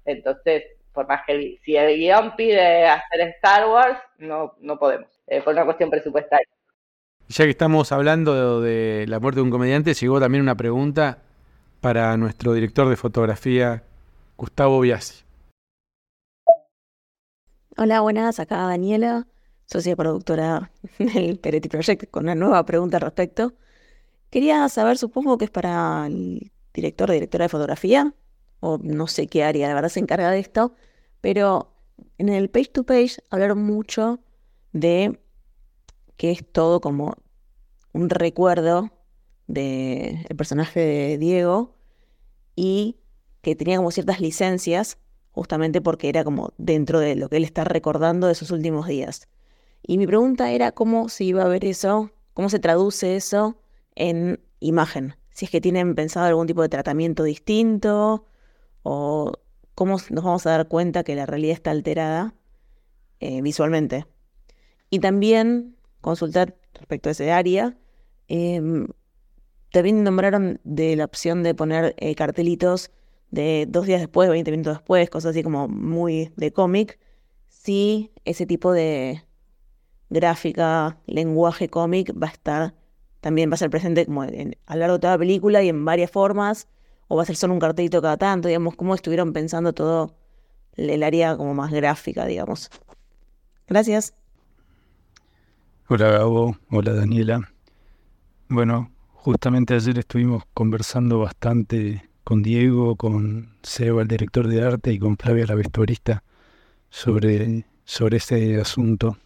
Entonces, por más que si el guion pide hacer Star Wars, no, no podemos, eh, por una cuestión presupuestaria. Ya que estamos hablando de, la muerte de un comediante, llegó también una pregunta para nuestro director de fotografía, Gustavo Biasi. Hola, buenas, acá Daniela socia productora (laughs) del Peretti Project, con una nueva pregunta al respecto. Quería saber, supongo que es para el director, directora de fotografía, o no sé qué área, de verdad se encarga de esto, pero en el page to page hablaron mucho de que es todo como un recuerdo del personaje de Diego y que tenía como ciertas licencias justamente porque era como dentro de lo que él está recordando de esos últimos días. Y mi pregunta era cómo se iba a ver eso, cómo se traduce eso en imagen. Si es que tienen pensado algún tipo de tratamiento distinto o cómo nos vamos a dar cuenta que la realidad está alterada eh, visualmente. Y también consultar respecto a ese área. Em, también nombraron de la opción de poner eh, cartelitos de dos días después, 20 minutos después, cosas así como muy de cómic. Si ese tipo de, gráfica, lenguaje cómic va a estar, también va a ser presente como a lo largo de toda la película y en varias formas, o va a ser solo un cartelito cada tanto, digamos, cómo estuvieron pensando todo el área como más gráfica, digamos. Gracias. Hola Gabo, hola Daniela. Bueno, justamente ayer estuvimos conversando bastante con Diego, con Seba, el director de arte, y con Flavia, la vestuarista, sobre, sobre este asunto.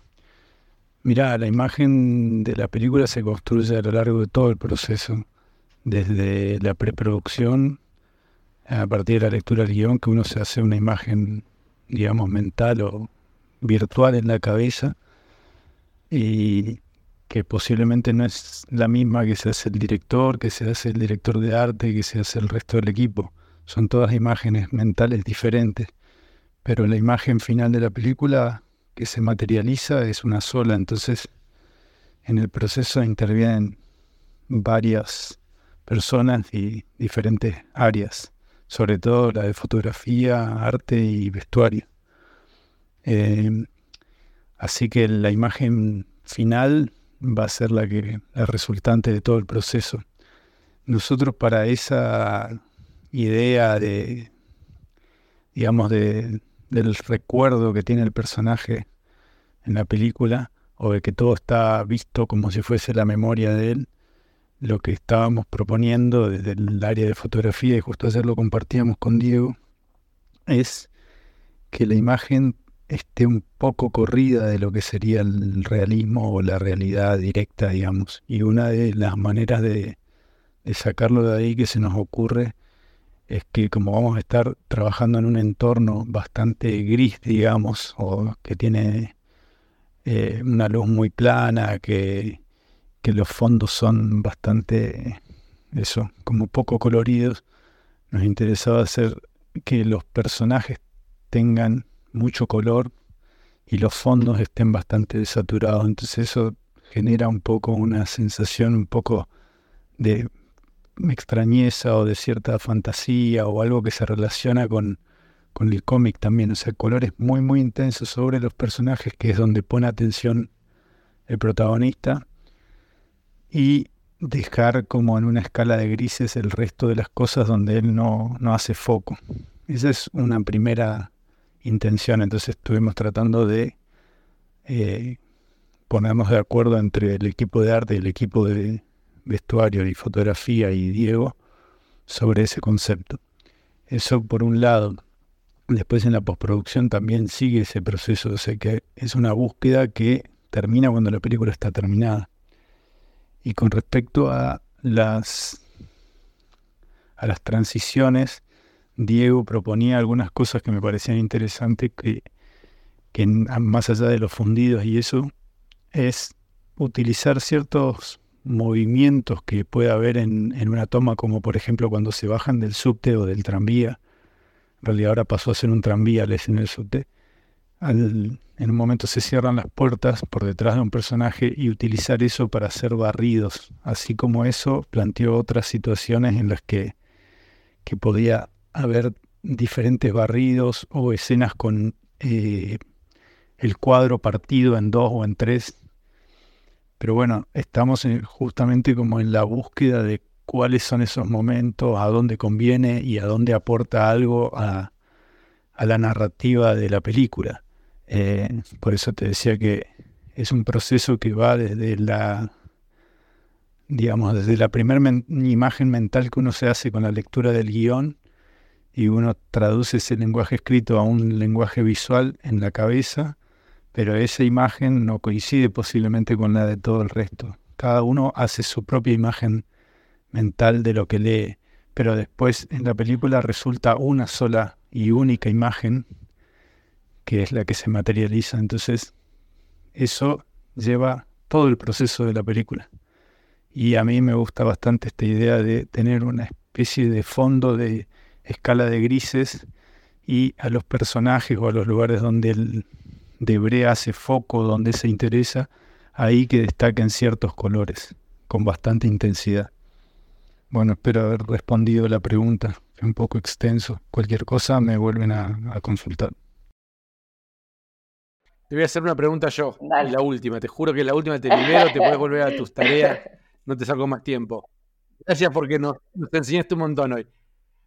Mirá, la imagen de la película se construye a lo largo de todo el proceso, desde la preproducción, a partir de la lectura del guion, que uno se hace una imagen, digamos, mental o virtual en la cabeza, y que posiblemente no es la misma que se hace el director, que se hace el director de arte, que se hace el resto del equipo. Son todas imágenes mentales diferentes, pero la imagen final de la película que se materializa es una sola, entonces en el proceso intervienen varias personas y diferentes áreas, sobre todo la de fotografía, arte y vestuario. Em, así que la imagen final va a ser la que la resultante de todo el proceso. Nosotros para esa idea de, digamos, de, del recuerdo que tiene el personaje en la película, o de que todo está visto como si fuese la memoria de él, lo que estábamos proponiendo desde el área de fotografía, y justo ayer lo compartíamos con Diego, es que la imagen esté un poco corrida de lo que sería el realismo o la realidad directa, digamos. Y una de las maneras de, de sacarlo de ahí que se nos ocurre es que como vamos a estar trabajando en un entorno bastante gris, digamos, o que tiene eh, una luz muy plana, que, que los fondos son bastante, eso, como poco coloridos, nos interesaba hacer que los personajes tengan mucho color y los fondos estén bastante desaturados. Entonces eso genera un poco una sensación un poco de extrañeza o de cierta fantasía o algo que se relaciona con, con el cómic también. O sea, colores muy, muy intensos sobre los personajes, que es donde pone atención el protagonista. Y dejar como en una escala de grises el resto de las cosas donde él no, no hace foco. Esa es una primera intención. Entonces estuvimos tratando de eh, ponernos de acuerdo entre el equipo de arte y el equipo de vestuario y fotografía y Diego sobre ese concepto. Eso por un lado. Después en la postproducción también sigue ese proceso, o sea que es una búsqueda que termina cuando la película está terminada. Y con respecto a las a las transiciones, Diego proponía algunas cosas que me parecían interesantes que, que más allá de los fundidos y eso, es utilizar ciertos movimientos que puede haber en, en, una toma, como por ejemplo cuando se bajan del subte o del tranvía. En realidad ahora pasó a ser un tranvía escena del subte. en un momento se cierran las puertas por detrás de un personaje y utilizar eso para hacer barridos. Así como eso planteó otras situaciones en las que, que podía haber diferentes barridos o escenas con eh, el cuadro partido en dos o en tres. Pero bueno, estamos justamente como en la búsqueda de cuáles son esos momentos, a dónde conviene y a dónde aporta algo a, la narrativa de la película. Eh, por eso te decía que es un proceso que va desde la, digamos, desde la primera imagen mental que uno se hace con la lectura del guion y uno traduce ese lenguaje escrito a un lenguaje visual en la cabeza, pero esa imagen no coincide posiblemente con la de todo el resto. Cada uno hace su propia imagen mental de lo que lee, pero después en la película resulta una sola y única imagen que es la que se materializa. Entonces, eso lleva todo el proceso de la película. Y a mí me gusta bastante esta idea de tener una especie de fondo de escala de grises y a los personajes o a los lugares donde el Debre hace foco, donde se interesa, ahí que destaquen ciertos colores con bastante intensidad. Bueno, espero haber respondido la pregunta. Fue un poco extenso. Cualquier cosa me vuelven a, consultar. Te voy a hacer una pregunta yo. La última. Te juro que la última te libero, te puedes volver a tus tareas. (laughs) No te saco más tiempo. Gracias porque nos, nos enseñaste un montón hoy.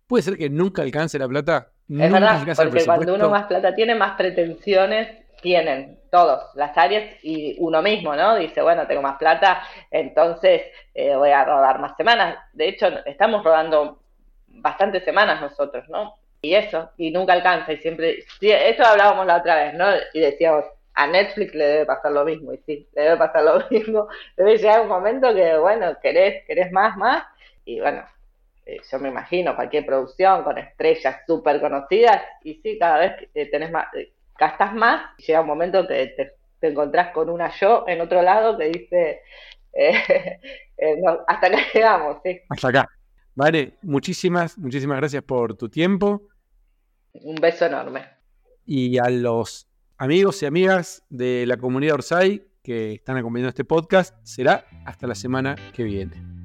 ¿Puede ser que nunca alcance la plata? Es verdad, porque cuando uno más plata tiene, más pretensiones tienen todos, las áreas y uno mismo, ¿no? Dice, bueno, tengo más plata, entonces eh, voy a rodar más semanas. De hecho, estamos rodando bastantes semanas nosotros, ¿no? Y eso, y nunca alcanza, y siempre, eso hablábamos la otra vez, ¿no? Y decíamos, a Netflix le debe pasar lo mismo, y sí, le debe pasar lo (laughs) mismo. Debe llegar un momento que, bueno, querés, querés más, más, y bueno, eh, yo me imagino, cualquier producción con estrellas súper conocidas, y sí, cada vez eh, tenés más, eh, gastas más, y llega un momento que te, encontrás con una yo en otro lado que dice, (laughs) hasta acá llegamos, sí. Hasta acá. Vale, muchísimas, muchísimas gracias por tu tiempo. Un beso enorme. Y a los amigos y amigas de la comunidad Orsay que están acompañando este podcast, será hasta la semana que viene.